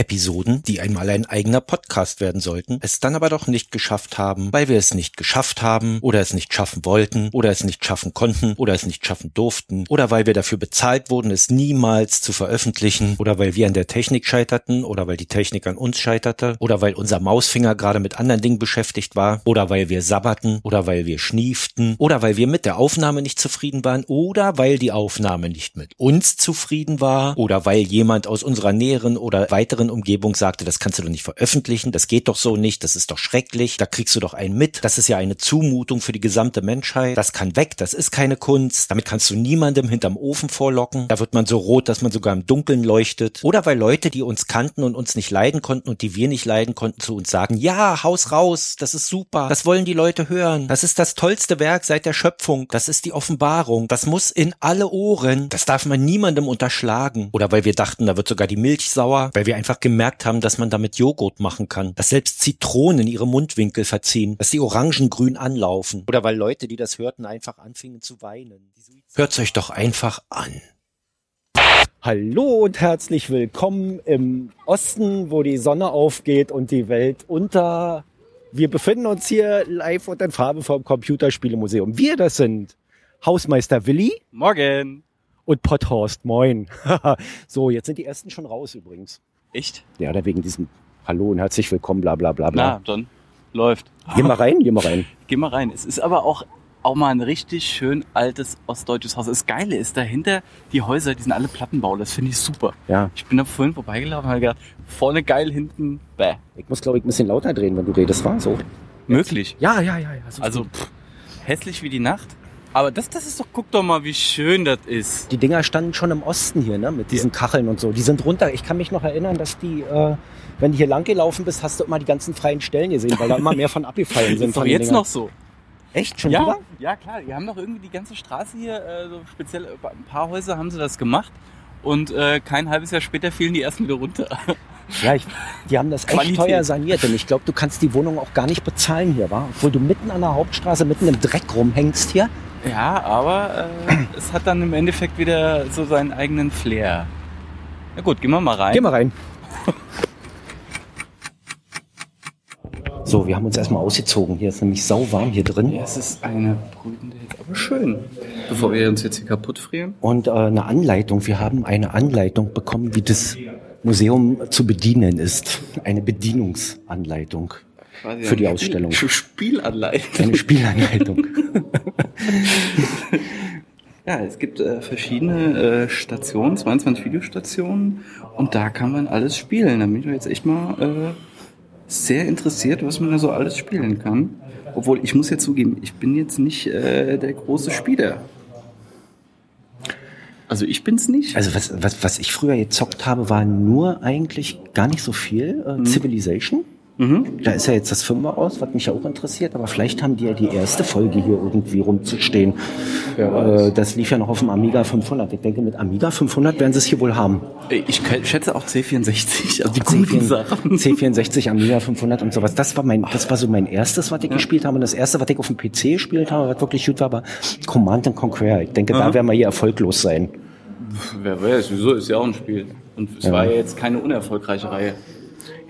Episoden, die einmal ein eigener Podcast werden sollten, es dann aber doch nicht geschafft haben, weil wir es nicht geschafft haben oder es nicht schaffen wollten oder es nicht schaffen konnten oder es nicht schaffen durften oder weil wir dafür bezahlt wurden, es niemals zu veröffentlichen oder weil wir an der Technik scheiterten oder weil die Technik an uns scheiterte oder weil unser Mausfinger gerade mit anderen Dingen beschäftigt war oder weil wir sabberten oder weil wir schnieften oder weil wir mit der Aufnahme nicht zufrieden waren oder weil die Aufnahme nicht mit uns zufrieden war oder weil jemand aus unserer näheren oder weiteren Umgebung sagte, das kannst du doch nicht veröffentlichen, das geht doch so nicht, das ist doch schrecklich, da kriegst du doch einen mit, das ist ja eine Zumutung für die gesamte Menschheit, das kann weg, das ist keine Kunst, damit kannst du niemandem hinterm Ofen vorlocken, da wird man so rot, dass man sogar im Dunkeln leuchtet. Oder weil Leute, die uns kannten und uns nicht leiden konnten und die wir nicht leiden konnten, zu uns sagen, ja, haus raus, das ist super, das wollen die Leute hören, das ist das tollste Werk seit der Schöpfung, das ist die Offenbarung, das muss in alle Ohren, das darf man niemandem unterschlagen. Oder weil wir dachten, da wird sogar die Milch sauer, weil wir einfach gemerkt haben, dass man damit Joghurt machen kann, dass selbst Zitronen ihre Mundwinkel verziehen, dass die Orangen grün anlaufen. Oder weil Leute, die das hörten, einfach anfingen zu weinen. Hört's euch doch einfach an. Hallo und herzlich willkommen im Osten, wo die Sonne aufgeht und die Welt unter. Wir befinden uns hier live und in Farbe vom Computerspielemuseum. Wir, das sind Hausmeister Willi. Morgen. Und Potthorst. Moin. so, jetzt sind die ersten schon raus übrigens. Echt? Ja, da wegen diesem Hallo und herzlich willkommen, bla bla bla bla. Na, dann läuft. Geh mal rein, geh mal rein. Geh mal rein. Es ist aber auch, auch mal ein richtig schön altes ostdeutsches Haus. Das Geile ist dahinter, die Häuser, die sind alle Plattenbau. Das finde ich super. Ja. Ich bin da vorhin vorbeigelaufen und habe gedacht, vorne geil, hinten bäh. Ich muss, glaube ich, ein bisschen lauter drehen, wenn du redest, war so. Möglich. Ja, ja, ja, ja. so Also pff, hässlich wie die Nacht. Aber das, das ist doch, guck doch mal, wie schön das ist. Die Dinger standen schon im Osten hier, ne, mit diesen Kacheln und so. Die sind runter. Ich kann mich noch erinnern, dass die, äh, wenn du hier lang gelaufen bist, hast du immer die ganzen freien Stellen gesehen, weil da immer mehr von abgefallen Das sind. ist doch jetzt Dingern. noch so. Echt schon ja, wieder? ja, klar. Die haben doch irgendwie die ganze Straße hier, äh, so speziell äh, ein paar Häuser haben sie das gemacht. Und äh, kein halbes Jahr später fielen die ersten wieder runter. Ja, ich, die haben das echt Qualität. teuer saniert. Und ich glaube, du kannst die Wohnung auch gar nicht bezahlen hier, wa? Obwohl du mitten an der Hauptstraße, mitten im Dreck rumhängst hier. Ja, aber äh, es hat dann im Endeffekt wieder so seinen eigenen Flair. Na gut, gehen wir mal rein. Geh mal rein. So, wir haben uns erstmal ausgezogen. Hier ist nämlich sauwarm hier drin. Ja, es ist eine brütende Hitze, aber schön. Bevor wir uns jetzt hier kaputt frieren. Und äh, eine Anleitung. Wir haben eine Anleitung bekommen, wie das Museum zu bedienen ist. Eine Bedienungsanleitung für die Ausstellung. Spielanleitung. Eine Spielanleitung. Ja, es gibt äh, verschiedene äh, Stationen, 22 Videostationen und da kann man alles spielen. Da bin ich jetzt echt mal äh, sehr interessiert, was man da so alles spielen kann. Obwohl, ich muss ja zugeben, ich bin jetzt nicht äh, der große Spieler. Also ich bin's nicht. Also was, was, was ich früher gezockt habe, war nur eigentlich gar nicht so viel. Äh, Civilization. Mhm. Da ist ja jetzt das Fünfer aus, was mich ja auch interessiert, aber vielleicht haben die ja die erste Folge hier irgendwie rumzustehen. Äh, das lief ja noch auf dem Amiga 500. Ich denke, mit Amiga 500 werden sie es hier wohl haben. Ich k- schätze auch C64, also die guten Sachen. C64, Amiga 500 und sowas. Das war mein, das war so mein erstes, was ich gespielt habe. Und das erste, was ich auf dem PC gespielt habe, was wirklich gut war, war Command and Conquer. Ich denke, da werden wir hier erfolglos sein. Wer weiß, wieso ist ja auch ein Spiel. Und es war ja jetzt keine unerfolgreiche Reihe.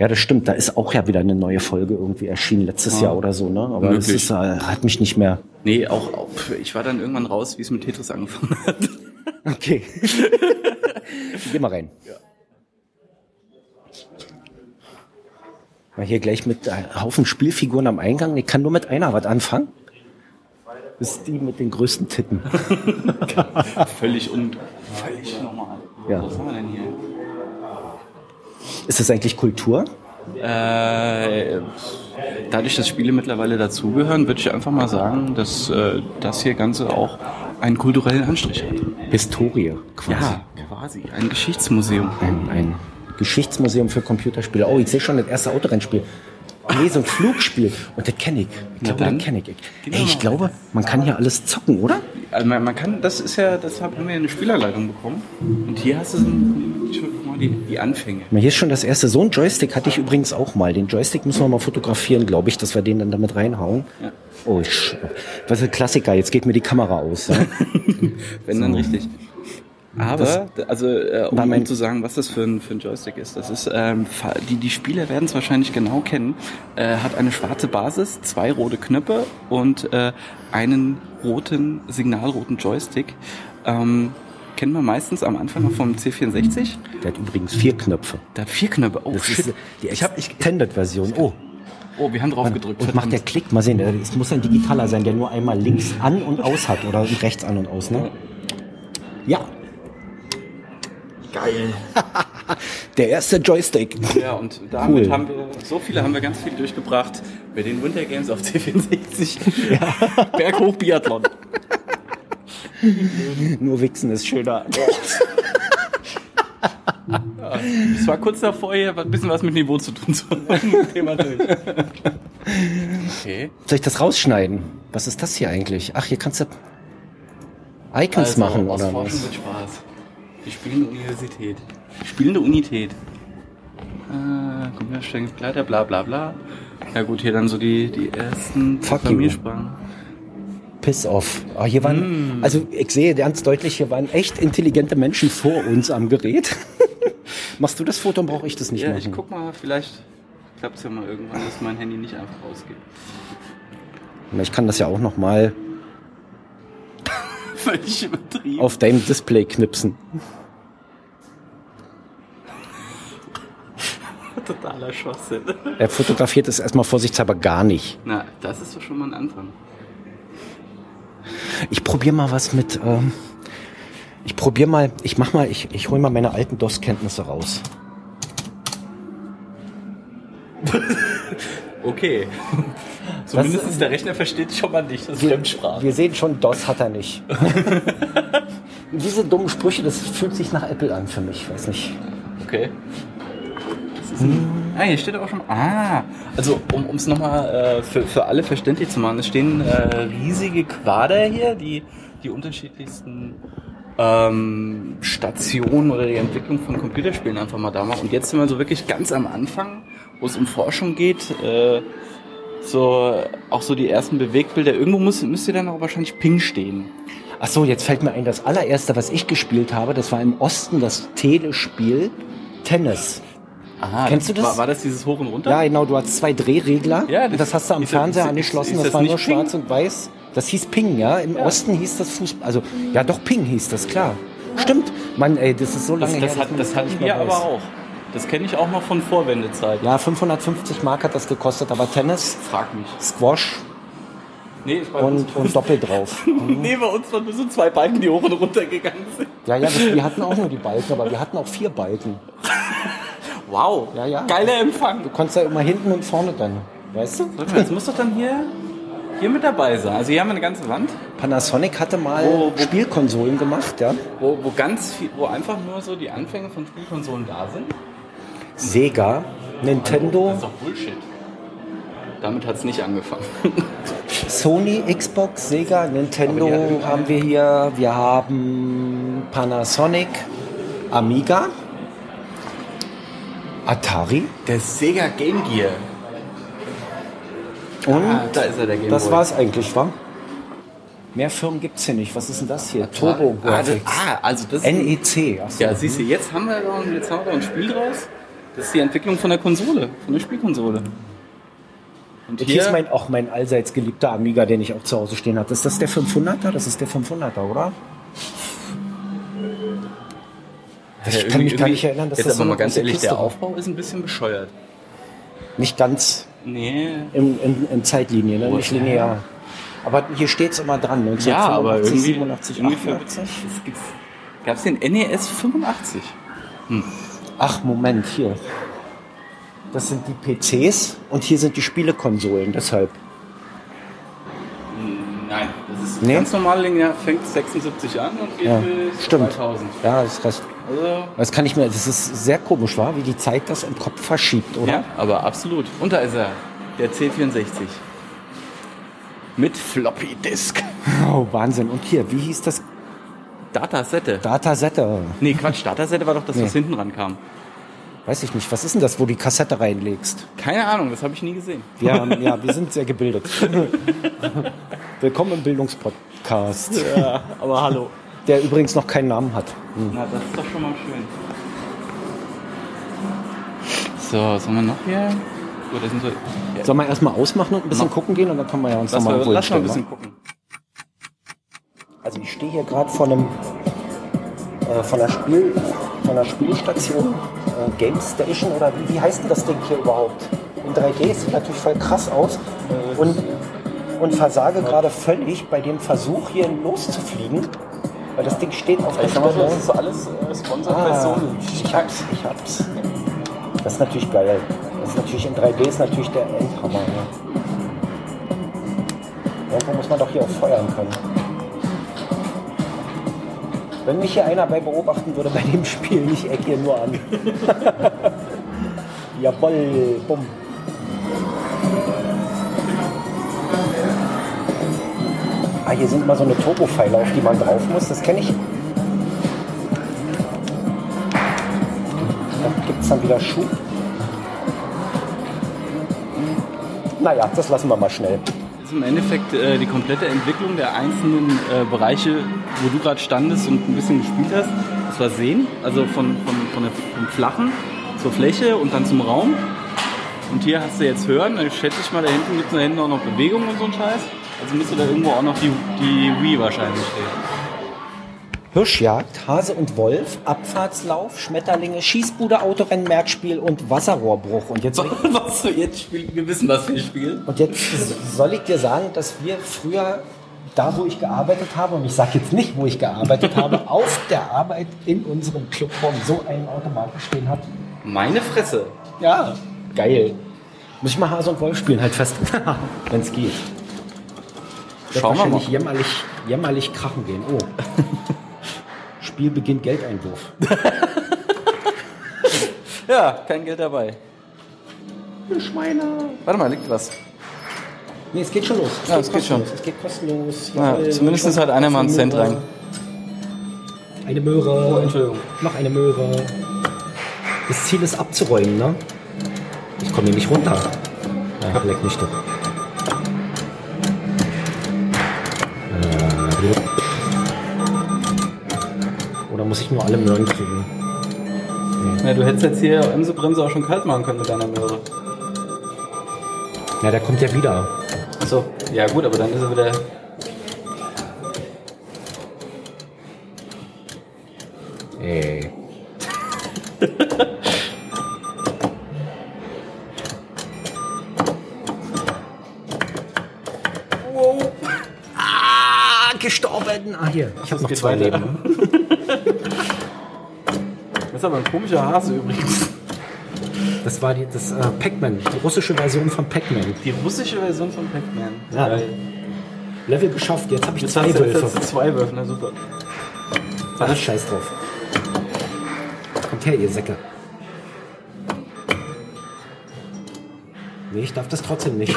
Ja, das stimmt. Da ist auch ja wieder eine neue Folge irgendwie erschienen, letztes Jahr oder so, ne? Aber das Möglich. ist, äh, hat mich nicht mehr. Nee, auch, auch ich war dann irgendwann raus, wie es mit Tetris angefangen hat. Okay. Geh mal rein. Mal hier gleich mit einem Haufen Spielfiguren am Eingang. Ich kann nur mit einer was anfangen. Das ist die mit den größten Titten. völlig und völlig normal. Ja. Was haben wir denn hier? Ist das eigentlich Kultur? Äh, dadurch, dass Spiele mittlerweile dazugehören, würde ich einfach mal sagen, dass äh, das hier Ganze auch einen kulturellen Anstrich hat. Historie quasi. quasi. Ein Geschichtsmuseum. Ein, ein Geschichtsmuseum für Computerspiele. Oh, ich sehe schon das erste Autorennspiel. Nee, so ein Flugspiel. Und das kenne ich. Ich glaube, das kenne ich. Gehen Ey, ich glaube, man kann hier alles zocken, oder? Also man, man kann, das ist ja, deshalb haben wir eine Spielerleitung bekommen. Und hier hast du so ein, guck mal die, die Anfänge. Hier ist schon das erste. So ein Joystick hatte ich übrigens auch mal. Den Joystick müssen wir mal fotografieren, glaube ich, dass wir den dann damit reinhauen. Ja. Oh, ich, was ist ein Klassiker? Jetzt geht mir die Kamera aus. Ja? Wenn dann richtig. Aber, also, äh, um, mein- um zu sagen, was das für ein, für ein Joystick ist, das ist, ähm, die, die Spieler werden es wahrscheinlich genau kennen, äh, hat eine schwarze Basis, zwei rote Knöpfe und äh, einen roten, signalroten Joystick. Ähm, kennen wir meistens am Anfang noch vom C64. Der hat übrigens vier Knöpfe. Der hat vier Knöpfe. Oh, Das shit. ist die ich hab, ich, Extended-Version. Oh, oh, wir haben drauf gedrückt. und macht der Klick, mal sehen, es muss ein digitaler sein, der nur einmal links an und aus hat oder rechts an und aus, ne? Ja, Geil. der erste Joystick. Ja, und damit Cool. haben wir, so viele haben wir ganz viel durchgebracht bei den Winter Games auf C64. Berghoch Biathlon. Nur Wichsen ist schöner. Es war kurz davor, hier ein bisschen was mit Niveau zu tun zu haben. Thema durch. Okay. Soll ich das rausschneiden? Was ist das hier eigentlich? Ach, hier kannst du Icons Also, machen oder was? Spaß. Die spielende Universität. Spielende Unität. Äh, Computerstellungsbegleiter, bla bla bla. Ja gut, hier dann so die, die ersten Fuck you. Programmiersprachen. Piss off. Ah, hier waren, Mm. also ich sehe ganz deutlich, hier waren echt intelligente Menschen vor uns am Gerät. Machst du das Foto, dann brauche ich das nicht Ja, machen. ich guck mal, vielleicht klappt es ja mal irgendwann, dass mein Handy nicht einfach ausgeht. Ich kann das ja auch noch mal Völlig übertrieben. auf deinem Display knipsen. Totaler Schwachsinn. Er fotografiert es erstmal vorsichtshalber gar nicht. Na, das ist doch schon mal ein Anfang. Ich probiere mal was mit. Ähm, ich probiere mal. Ich mach mal. Ich, ich hole mal meine alten DOS-Kenntnisse raus. Okay. Zumindest der Rechner versteht schon mal nicht, das ist Fremdsprache. Wir sehen schon, DOS hat er nicht. Diese dummen Sprüche, das fühlt sich nach Apple an für mich. Weiß nicht. Okay. Das ein, ah, hier steht auch schon. Ah, also um es nochmal äh, für, für alle verständlich zu machen, es stehen äh, riesige Quader hier, die die unterschiedlichsten ähm, Stationen oder die Entwicklung von Computerspielen einfach mal da machen. Und jetzt sind wir so wirklich ganz am Anfang, wo es um Forschung geht. Äh, so auch so die ersten Bewegbilder. Irgendwo muss, müsste dann auch wahrscheinlich Ping stehen. Ach so, jetzt fällt mir ein, das allererste, was ich gespielt habe, das war im Osten das Telespiel Tennis. Aha, Kennst du das? War, war das dieses Hoch und Runter? Ja, genau, du hast zwei Drehregler. Ja, das- das hast du am das- Fernseher ist- angeschlossen. Das, das war nur Ping? schwarz und weiß. Das hieß Ping, ja. Im Osten hieß das Fußball. Also, ja, doch, Ping hieß das, klar. Stimmt. Mann, ey, das ist so lange Das, her. das, hat, das nicht wir mehr aber auch. Das kenne ich auch noch von Vorwendezeit. Ja, 550 Mark hat das gekostet, aber Tennis, Frag mich. Squash Nee, und, und Doppel drauf. nee, bei uns waren nur so zwei Balken, die hoch und runter gegangen sind. Ja, ja, wir wir hatten auch nur die Balken, aber wir hatten auch vier Balken. Wow. Ja, ja. Geiler Empfang. Du konntest ja immer hinten und vorne dann. Weißt du? Warte mal, Jetzt muss doch dann hier, hier mit dabei sein. Also hier haben wir eine ganze Wand, Panasonic hatte mal Wo- wo- Spielkonsolen gemacht, ja. wo, wo ganz viel, wo einfach nur so die Anfänge von Spielkonsolen da sind. Sega, Nintendo, Das ist doch Bullshit. Damit hat es nicht angefangen. Sony, Xbox, Sega, Nintendo haben wir hier. Wir haben Panasonic, Amiga, Atari Der Sega Game Gear. und Ah, da ist er, der Game das Boy. war's eigentlich, wa? Mehr Firmen gibt's hier nicht. Was ist denn das hier? Turbo Ah, das, Graphics. ah, also das NEC. Achso. Ja, siehst du, jetzt haben wir jetzt haben wir ein Spiel draus. Das ist die Entwicklung von der Konsole, von der Spielkonsole. Und hier ist mein, auch mein allseits geliebter Amiga, den ich auch zu Hause stehen hatte. Ist das der 500er? Das ist der 500er, oder? Ich kann mich gar nicht erinnern, dass jetzt das so aber mal ganz ehrlich, Kiste der. Aufbau ist ein bisschen bescheuert. Nicht ganz Nee. in, in, in Zeitlinie, ne? Nicht linear. Aber hier steht's immer dran. Ja, aber 1985, irgendwie, 87, irgendwie für, 88. es gibt's, gab's den NES 85? Ach, Moment, hier. Das sind die PCs und hier sind die Spielekonsolen, deshalb. Nein, das ist Nee? ganz normal linear, fängt 76 an und geht Ja, bis stimmt. 2000. Ja, das reicht. Also, Das kann ich mir, das ist sehr komisch, war, wie die Zeit das im Kopf verschiebt, oder? ja, aber absolut. Und da ist er, der C64. Mit Floppy Disk. Oh, Wahnsinn. Und hier, wie hieß das? Datasette. Datasette. Nee, Quatsch, Datasette war doch das, was Nee. hinten rankam. Weiß ich nicht. Was ist denn das, wo du die Kassette reinlegst? Keine Ahnung, das habe ich nie gesehen. Haben, ja, wir sind sehr gebildet. Willkommen im Bildungspodcast. Ja, aber hallo. der übrigens noch keinen Namen hat. Hm. Na, das ist doch schon mal schön. So, was haben wir noch hier? Gut, das sind so, ja, Sollen wir erstmal ausmachen und ein bisschen Mach. gucken gehen und dann können wir ja uns nochmal lass mal ein bisschen gucken. Also ich stehe hier gerade vor einem äh, von einer Spiel von einer Spielstation, äh, Game Station oder wie, wie heißt denn das Ding hier überhaupt? In 3D sieht natürlich voll krass aus und, und versage gerade völlig bei dem Versuch hier loszufliegen, weil das Ding steht auf der Ich Stelle. das ist so alles äh, sponsored bei Ah, Sony. ich hab's, ich hab's. Das ist natürlich geil. Das ist natürlich in 3D ist natürlich der Endhammer. Ne? Irgendwo muss man doch hier auch feuern können. Wenn mich hier einer bei beobachten würde bei dem Spiel, ich eck hier nur an. Jawoll, bumm. Ah, hier sind mal so eine Turbo-Pfeile, auf die man drauf muss. Das kenne ich. Da gibt es dann wieder Schub. Naja, das lassen wir mal schnell. Ist im Endeffekt äh, die komplette Entwicklung der einzelnen äh, Bereiche, wo du gerade standest und ein bisschen gespielt hast. Das war Sehen, also von, von, von der, vom Flachen zur Fläche und dann zum Raum. Und hier hast du jetzt Hören, dann schätze ich mal, da hinten gibt es da hinten auch noch Bewegung und so ein Scheiß. Also müsste da irgendwo auch noch die, die Wii wahrscheinlich stehen. Hirschjagd, Hase und Wolf, Abfahrtslauf, Schmetterlinge, Schießbude, Autorennen, Merkspiel und Wasserrohrbruch. Und jetzt, was wir jetzt spielen, wir wissen, was wir spielen. und jetzt soll ich dir sagen, dass wir früher, da wo ich gearbeitet habe, und ich sage jetzt nicht, wo ich gearbeitet habe, auf der Arbeit in unserem Clubraum so einen Automaten stehen hat. Meine Fresse. Ja, geil. Muss ich mal Hase und Wolf spielen, halt fest, wenn es geht. Schauen wir mal. wahrscheinlich jämmerlich, jämmerlich krachen gehen. Oh. Spielbeginn Geldeinwurf. Ja, kein Geld dabei. Schweine. Warte mal, liegt was. Nee, es geht schon los. Ja, es geht schon. Es geht kostenlos. Ja, zumindest ist halt einer mal einen Cent rein. Eine Möhre. Oh, Entschuldigung. Noch eine Möhre. Das Ziel ist abzuräumen, ne? Ich komme hier nicht runter. Ja, leck mich doch. Äh, muss ich nur alle Möhren kriegen? Ja, du hättest jetzt hier Emse Bremse auch schon kalt machen können mit deiner Möhre. Ja, der kommt ja wieder. Achso, ja gut, aber dann ist er wieder. Ey. wow. Ah, gestorben. Ah, hier. Ich habe noch zwei weiter. Leben. Das ist aber ein komischer Hase übrigens. Das war die, das äh, Pac-Man, die russische Version von Pac-Man. Die russische Version von Pac-Man. Ja. Geil. Level geschafft, jetzt habe ich Jetzt zwei jetzt Wölfe. zwei Wölfe, na super. Ach, scheiß drauf. Kommt her, ihr Säcke. Nee, ich darf das trotzdem nicht.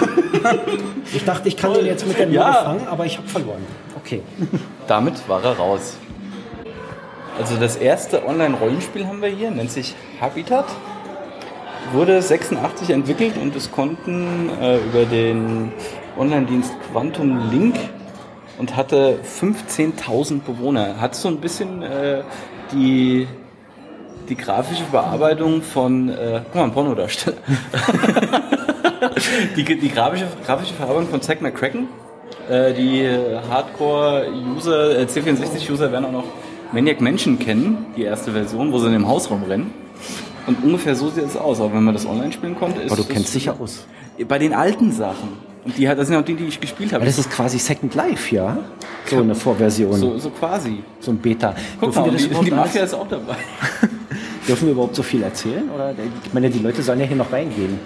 ich dachte, ich kann den jetzt mit der Möhre Ja. fangen, aber ich habe verloren. Okay. Damit war er raus. Also das erste Online-Rollenspiel haben wir hier, nennt sich Habitat. Wurde 86 entwickelt und es konnten äh, über den Online-Dienst Quantum Link und hatte 15.000 Bewohner. Hat so ein bisschen äh, die, die grafische Bearbeitung von, äh, guck mal, ein Pornodarsteller. die, die grafische, grafische Verarbeitung von Zack McCracken. Äh, die Hardcore-User, äh, C64-User werden auch noch Maniac Mansion kennen, die erste Version, wo sie in dem Haus rumrennen. Und ungefähr so sieht es aus. Aber wenn man das online spielen konnte, ist Aber du kennst dich ja aus. Bei den alten Sachen. Und die, das sind auch die, die ich gespielt habe. Aber das ist quasi Second Life, ja? So eine Vorversion, so, so, so quasi. ein Beta. Guck dürfen, mal, die, die Mafia alles, ist auch dabei. dürfen wir überhaupt so viel erzählen? Oder? Ich meine, die Leute sollen ja hier noch reingehen.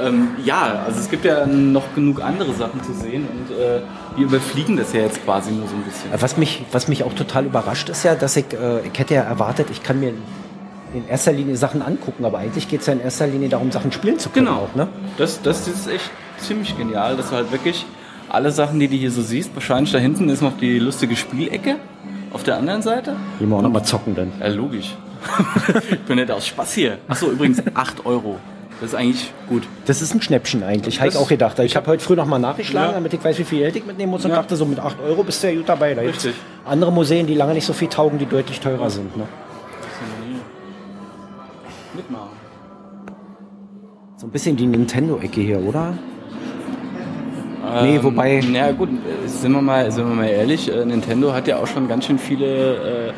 Ähm, ja, also es gibt ja noch genug andere Sachen zu sehen und äh, wir überfliegen das ja jetzt quasi nur so ein bisschen. Was mich, was mich auch total überrascht ist ja, dass ich, äh, ich hätte ja erwartet, ich kann mir in erster Linie Sachen angucken, aber eigentlich geht es ja in erster Linie darum, Sachen spielen zu können. Genau. Auch, ne? Das, das ist echt ziemlich genial, dass du halt wirklich alle Sachen, die du hier so siehst, wahrscheinlich da hinten ist noch die lustige Spielecke auf der anderen Seite. Gehen wir auch noch mal zocken dann. Ja, logisch. ich bin nicht aus Spaß hier. Achso, übrigens 8 Euro. Das ist eigentlich gut. Das ist ein Schnäppchen eigentlich, habe ich auch gedacht. Ich habe heute früh noch mal nachgeschlagen, Ja. damit ich weiß, wie viel Geld ich mitnehmen muss und Ja. dachte, so mit 8 Euro bist du ja gut dabei. Da Richtig. andere Museen, die lange nicht so viel taugen, die deutlich teurer sind. Ne? Mitmachen. So ein bisschen die Nintendo-Ecke hier, oder? Nee, wobei- Ähm, Na gut, äh, sind wir, mal, sind wir mal ehrlich, äh, Nintendo hat ja auch schon ganz schön viele äh,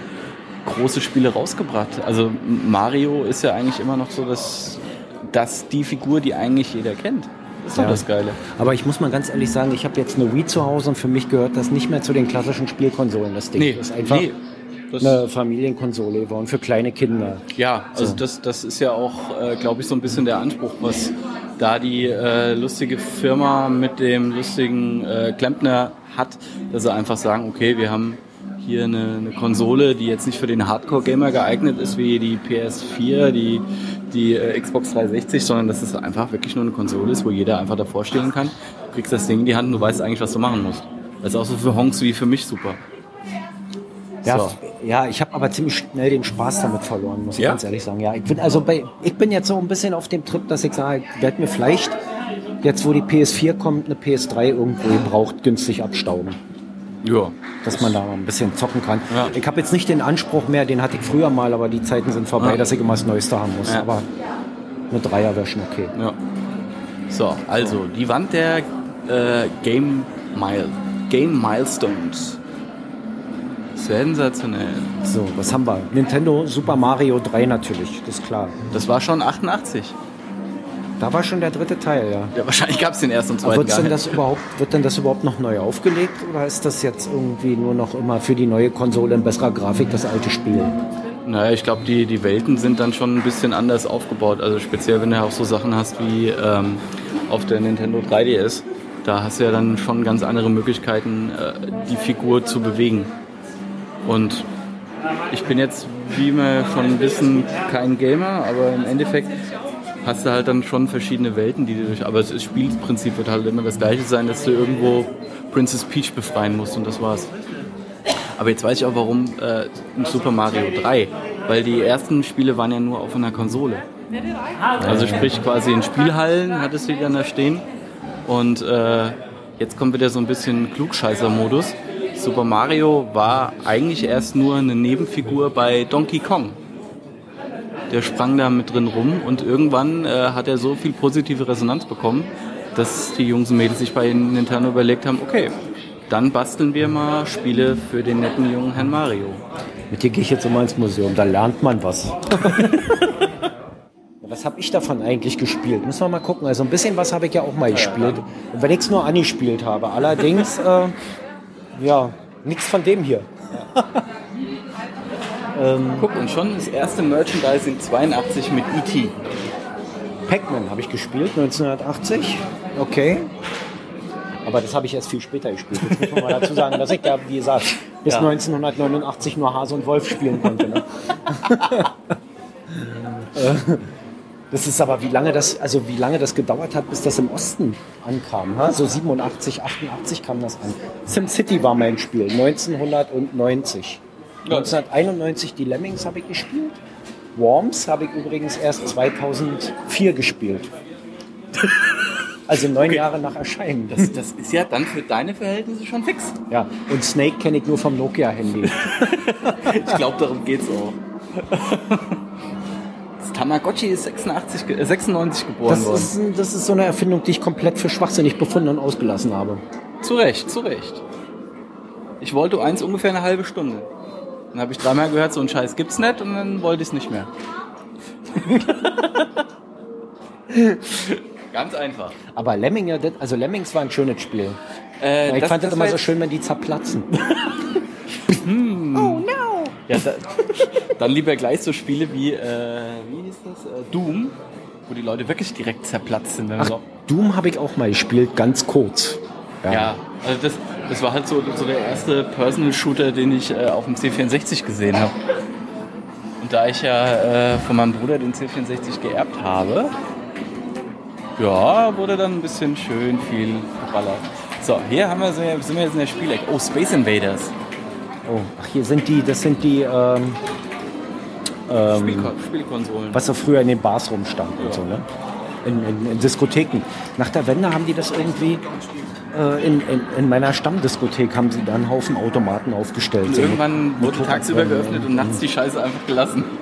große Spiele rausgebracht. Also Mario ist ja eigentlich immer noch so das, das die Figur, die eigentlich jeder kennt. Das ist doch Ja. das Geile. Aber ich muss mal ganz ehrlich sagen, ich habe jetzt eine Wii zu Hause und für mich gehört das nicht mehr zu den klassischen Spielkonsolen. Das Ding das ist einfach nee. Eine Familienkonsole geworden für kleine Kinder. Ja, also das, das ist ja auch, äh, glaube ich, so ein bisschen der Anspruch, was da die äh, lustige Firma mit dem lustigen äh, Klempner hat, dass sie einfach sagen, okay, wir haben hier eine, eine Konsole, die jetzt nicht für den Hardcore-Gamer geeignet ist, wie die PS4, die, die äh, Xbox 360, sondern dass es einfach wirklich nur eine Konsole ist, wo jeder einfach davor stehen kann. Du kriegst das Ding in die Hand und du weißt eigentlich, was du machen musst. Das ist auch so für Honks wie für mich super. Ja, So. ja, ich habe aber ziemlich schnell den Spaß damit verloren, muss ich Ja? ganz ehrlich sagen. Ja, ich bin also bei, ich bin jetzt so ein bisschen auf dem Trip, dass ich sage, ich werde mir vielleicht jetzt, wo die PS4 kommt, eine PS3 irgendwo gebraucht günstig abstauben, Ja. dass man da ein bisschen zocken kann. Ja. Ich habe jetzt nicht den Anspruch mehr, den hatte ich früher mal, aber die Zeiten sind vorbei, Ja. dass ich immer das Neueste haben muss. Aber eine Dreier wäre schon okay. So, also die Wand der äh, Game, Mile, Game Milestones. Sensationell. So, was haben wir? Nintendo Super Mario 3 natürlich, das ist klar. Das war schon 88. Da war schon der dritte Teil, ja. Ja, wahrscheinlich gab es den ersten und zweiten Wird's denn das überhaupt, wird denn das überhaupt noch neu aufgelegt oder ist das jetzt irgendwie nur noch immer für die neue Konsole in besserer Grafik das alte Spiel? Naja, ich glaube, die, die Welten sind dann schon ein bisschen anders aufgebaut. Also speziell, wenn du auch so Sachen hast wie ähm, auf der Nintendo 3DS. Da hast du ja dann schon ganz andere Möglichkeiten, äh, die Figur zu bewegen. Und ich bin jetzt, wie wir schon wissen, kein Gamer, aber im Endeffekt hast du halt dann schon verschiedene Welten, die du durch. Aber das Spielprinzip wird halt immer das gleiche sein, dass du irgendwo Princess Peach befreien musst und das war's. Aber jetzt weiß ich auch warum äh, Super Mario 3. Weil die ersten Spiele waren ja nur auf einer Konsole. Also sprich quasi in Spielhallen hattest du die dann da stehen. Und äh, jetzt kommt wieder so ein bisschen Klugscheißer-Modus. Super Mario war eigentlich erst nur eine Nebenfigur bei Donkey Kong. Der sprang da mit drin rum und irgendwann äh, hat er so viel positive Resonanz bekommen, dass die Jungs und Mädels sich bei Nintendo überlegt haben, okay, dann basteln wir mal Spiele für den netten jungen Herrn Mario. Mit dir gehe ich jetzt immer ins Museum, da lernt man was. was habe ich davon eigentlich gespielt? Müssen wir mal gucken. Also ein bisschen was habe ich ja auch mal gespielt. Wenn ich es nur angespielt habe. Allerdings, äh, ja, nichts von dem hier. Guck, und schon das erste Merchandising 82 mit E.T. Pac-Man habe ich gespielt, 1980. Okay. Aber das habe ich erst viel später gespielt. Jetzt muss man mal dazu sagen, dass ich da, wie gesagt, bis Ja. 1989 nur Hase und Wolf spielen konnte. Ne? Äh, das ist aber, wie lange das, also wie lange das gedauert hat, bis das im Osten ankam. Ne? So 87, 88 kam das an. SimCity war mein Spiel, 1990. 1991 die Lemmings habe ich gespielt. Worms habe ich übrigens erst 2004 gespielt. Also neun Jahre nach Erscheinen. Das, das ist ja dann für deine Verhältnisse schon fix. Ja, und Snake kenne ich nur vom Nokia-Handy. Ich glaube, darum geht's auch. Das Tamagotchi ist 86, ge- äh, 96 geboren Das worden. ist, das ist so eine Erfindung, die ich komplett für schwachsinnig befunden und ausgelassen habe. Zu Recht, zu Recht. Ich wollte eins ungefähr eine halbe Stunde. Dann habe ich dreimal gehört, so ein Scheiß gibt's nicht und dann wollte ich es nicht mehr. Ganz einfach. Aber Lemminge, das- also Lemmings war ein schönes Spiel. Äh, ich das- fand das, das immer so schön, wenn die zerplatzen. Ja, da, dann lieber gleich so Spiele wie, äh, wie hieß das? Äh, Doom, wo die Leute wirklich direkt zerplatzt sind. Wenn man so, Doom habe ich auch mal gespielt, ganz kurz. ja, also das, das war halt so, so der erste Personal-Shooter, den ich äh, auf dem C64 gesehen habe. Und da ich ja äh, von meinem Bruder den C64 geerbt habe, ja, wurde dann ein bisschen schön viel geballert. So, hier haben wir, sind wir jetzt in der Spielecke. Oh, Space Invaders. Oh, ach, hier sind die, das sind die, ähm, ähm, Spielko Spielkonsolen. was so früher in den Bars rumstand und so, ne? in, in, in Diskotheken. Nach der Wende haben die das irgendwie äh, in, in, in meiner Stammdiskothek haben sie da einen Haufen Automaten aufgestellt. Und So irgendwann mit wurde tagsüber geöffnet und nachts die Scheiße einfach gelassen.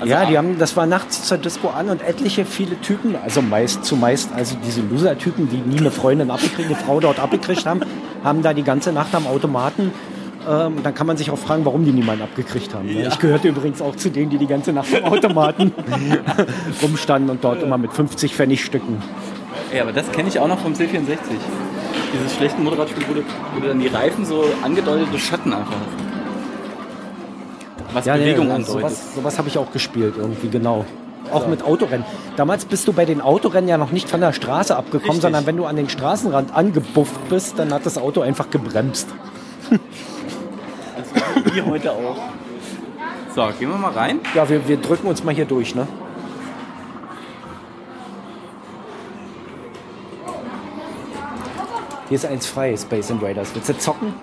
Also ja, die ab- haben, das war nachts zur Disco an und etliche viele Typen, also meist zumeist, also diese Loser-Typen, die nie eine Freundin abgekriegt, eine Frau dort abgekriegt haben, haben da die ganze Nacht am Automaten. Ähm, dann kann man sich auch fragen, warum die niemanden abgekriegt haben. ne? Ich gehörte übrigens auch zu denen, die die ganze Nacht am Automaten rumstanden und dort immer mit 50 Pfennigstücken. Ja, aber das kenne ich auch noch vom C64. Dieses schlechte Motorradspiel, wo du, wo du dann die Reifen so angedeutete Schatten einfach hast. Was Bewegung nee, andeutet. sowas, sowas habe ich auch gespielt irgendwie, genau. Auch mit Autorennen. Damals bist du bei den Autorennen ja noch nicht von der Straße abgekommen, Richtig. sondern wenn du an den Straßenrand angebufft bist, dann hat das Auto einfach gebremst. Also wie heute auch. So, gehen wir mal rein. Ja, wir, wir drücken uns mal hier durch, ne? Hier ist eins frei, Space Invaders. Willst du zocken?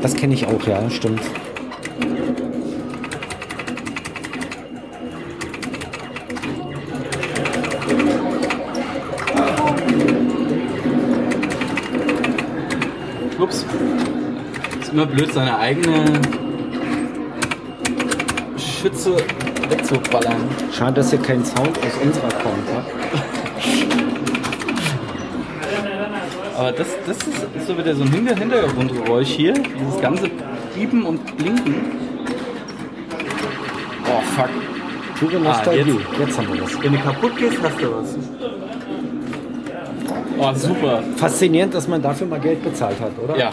Das kenne ich auch, ja, stimmt. Ups. Ist immer blöd, seine eigene Schütze wegzuballern. Schade, dass ihr keinen Sound aus unserer Account habt. Aber das, das ist, so wieder so ein Hinter Hintergrundgeräusch hier. Dieses ganze Piepen und Blinken. Oh fuck. Pure Ah, Nostalgie. jetzt. haben wir das. Wenn du kaputt gehst, hast du was. Oh, super. Faszinierend, dass man dafür mal Geld bezahlt hat, oder? Ja.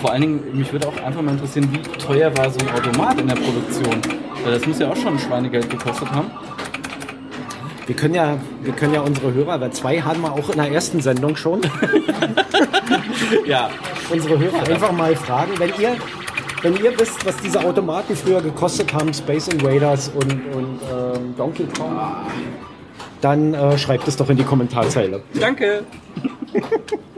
Vor allen Dingen, mich würde auch einfach mal interessieren, wie teuer war so ein Automat in der Produktion? Weil das muss ja auch schon Schweinegeld gekostet haben. Wir können ja, wir können ja unsere Hörer, weil zwei haben wir auch in der ersten Sendung schon, Ja. unsere Hörer einfach mal fragen, wenn ihr, wenn ihr wisst, was diese Automaten früher gekostet haben, Space Invaders und, und ähm, Donkey Kong, dann äh, schreibt es doch in die Kommentarzeile. Danke.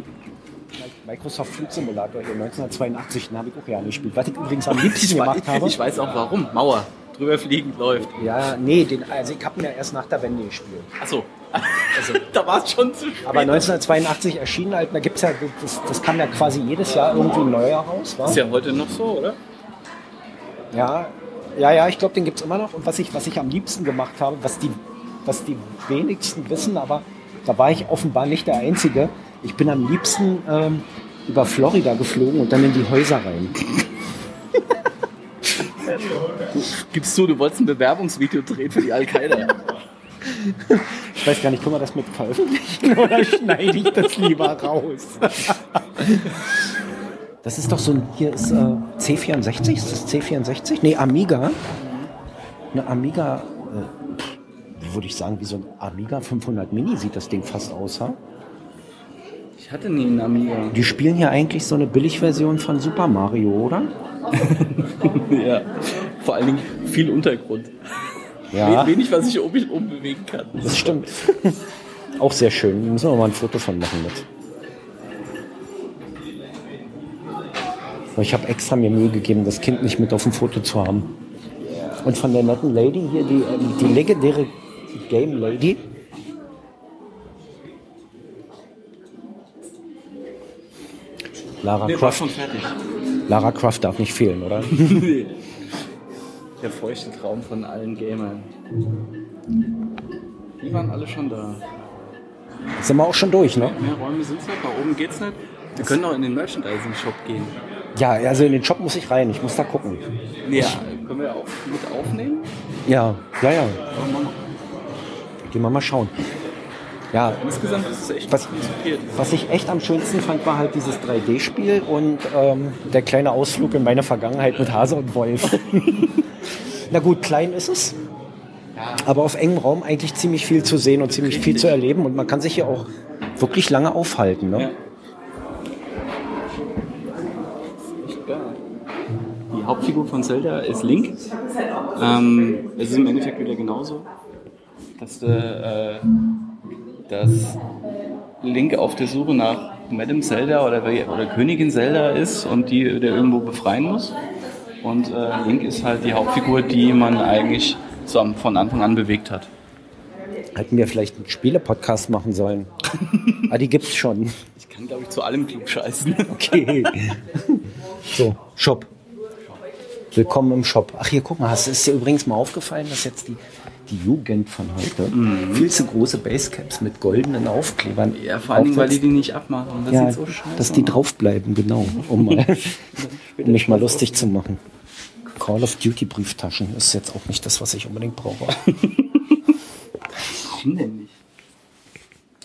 Microsoft Flight Simulator hier 1982, den habe ich auch ja gespielt. Was ich übrigens am liebsten gemacht habe. ich weiß auch warum. Mauer. Drüber fliegen läuft. Ja, nee, den, also ich habe ihn ja erst nach der Wende gespielt. Achso. Also, da war es schon zu spät. Aber 1982 erschienen halt, da gibt's ja, das, das kam ja quasi jedes Jahr irgendwie ein neuer raus. Wa? ist ja heute noch so, oder? Ja, ja, ja, ich glaube, den gibt's immer noch. Und was ich, was ich am liebsten gemacht habe, was die, was die wenigsten wissen, aber da war ich offenbar nicht der Einzige. Ich bin am liebsten ähm, über Florida geflogen und dann in die Häuser rein. Gibst du, du wolltest ein Bewerbungsvideo drehen für die Al-Qaida. Ich weiß gar nicht, können wir das mit veröffentlichen oder schneide ich das lieber raus? Das ist doch so ein, hier ist äh, C64, ist das C64? Nee, Amiga. Eine Amiga, äh, würde ich sagen, wie so ein Amiga 500 Mini sieht das Ding fast aus, ha? Ich hatte nie einen Amiga. Die spielen hier eigentlich so eine Billigversion von Super Mario, oder? ja. Vor allen Dingen viel Untergrund. Ja, Wenig, was ich um mich umbewegen kann. das stimmt. Auch sehr schön. Da müssen wir mal ein Foto von machen mit. Ich habe extra mir Mühe gegeben, das Kind nicht mit auf dem Foto zu haben. Und von der netten Lady hier, die, ähm, die legendäre Game Lady. Lara Nee, war Croft. schon fertig. Lara Croft darf nicht fehlen, oder? nee. Der feuchte Traum von allen Gamern. Die waren alle schon da. Sind wir auch schon durch, ne? Mehr Räume sind es nicht, da oben geht's nicht. Wir können auch in den Merchandising-Shop gehen. Ja, also in den Shop muss ich rein. Ich muss da gucken. Ja, können wir auch mit aufnehmen? Ja, ja, ja. Gehen wir mal schauen. Ja, Insgesamt ist es echt Was- was ich echt am schönsten fand, war halt dieses 3D-Spiel und ähm, der kleine Ausflug in meine Vergangenheit mit Hase und Wolf. Na gut, klein ist es, aber auf engem Raum eigentlich ziemlich viel zu sehen und ziemlich viel zu erleben und man kann sich hier auch wirklich lange aufhalten. Ne? Ja. Die Hauptfigur von Zelda ist Link. Ähm, es ist im Endeffekt wieder genauso, dass, äh, äh, dass Link auf der Suche nach Madame Zelda oder, oder Königin Zelda ist und die der irgendwo befreien muss. Und äh, Link ist halt die Hauptfigur, die man eigentlich so von Anfang an bewegt hat. Hätten wir vielleicht einen Spiele-Podcast machen sollen. ah, die gibt's schon. Ich kann, glaube ich, zu allem klug scheißen. Okay. so, Shop. Willkommen im Shop. Ach, hier, guck mal, hast, ist dir übrigens mal aufgefallen, dass jetzt die, die Jugend von heute viel zu große Basecaps mit goldenen Aufklebern Ja, vor allem, weil die die nicht abmachen. Das ja, so scheiße dass die draufbleiben, genau, um, mal, um mich mal lustig zu machen. Call of Duty Brieftaschen ist jetzt auch nicht das, was ich unbedingt brauche. Warum denn nicht?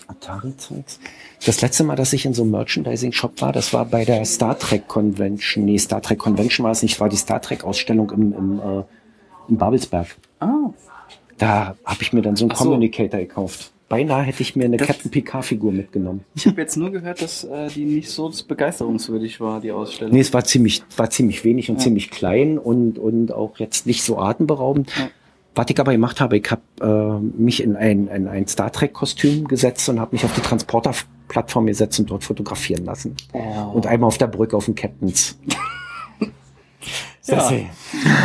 Atari-Zeugs. Das letzte Mal, dass ich in so einem Merchandising-Shop war, das war bei der Star Trek Convention. Nee, Star Trek Convention war es nicht, war die Star Trek-Ausstellung im, im, äh, in Babelsberg. Ah, Da habe ich mir dann so einen so. Communicator gekauft. Beinahe hätte ich mir eine Das- Captain Picard-Figur mitgenommen. ich habe jetzt nur gehört, dass äh, die nicht so begeisterungswürdig war, die Ausstellung. Nee, es war ziemlich, war ziemlich wenig und ziemlich klein und, und auch jetzt nicht so atemberaubend. Ja. Was ich aber gemacht habe, ich habe äh, mich in ein, in ein Star Trek-Kostüm gesetzt und habe mich auf die Transporterplattform gesetzt und dort fotografieren lassen. Oh. Und einmal auf der Brücke auf dem Captains. Ja.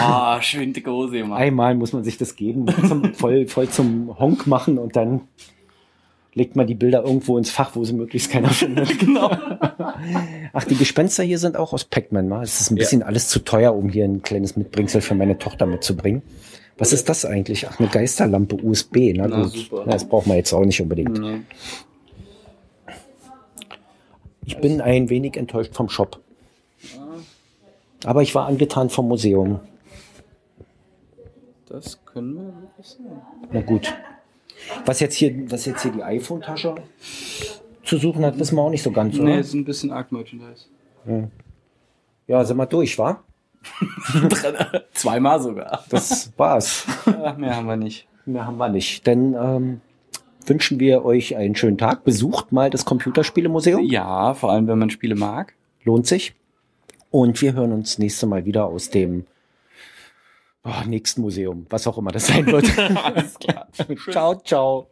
Ah, schön dicke Hose gemacht. Einmal muss man sich das geben, zum, voll, voll zum Honk machen und dann legt man die Bilder irgendwo ins Fach, wo sie möglichst keiner findet. genau. Ach, die Gespenster hier sind auch aus Pac-Man. wa? Es ist ein Ja. bisschen alles zu teuer, um hier ein kleines Mitbringsel für meine Tochter mitzubringen. Was ist das eigentlich? Ach, eine Geisterlampe USB. Na, Na, gut. Na, das braucht man jetzt auch nicht unbedingt. Nee. Ich bin ein wenig enttäuscht vom Shop. Aber ich war angetan vom Museum. Das können wir wirklich sagen. Na gut. Was jetzt hier, was jetzt hier die iPhone-Tasche zu suchen hat, wissen wir auch nicht so ganz, oder? Nee, ist ein bisschen arg Merchandise. Ja, sind wir durch, wa? Zweimal sogar. Das war's. Ach, mehr haben wir nicht. Mehr haben wir nicht. Dann ähm, wünschen wir euch einen schönen Tag. Besucht mal das Computerspielemuseum. Ja, vor allem, wenn man Spiele mag. Lohnt sich. Und wir hören uns nächste Mal wieder aus dem oh, nächsten Museum, was auch immer das sein wird. Alles klar. ciao, ciao.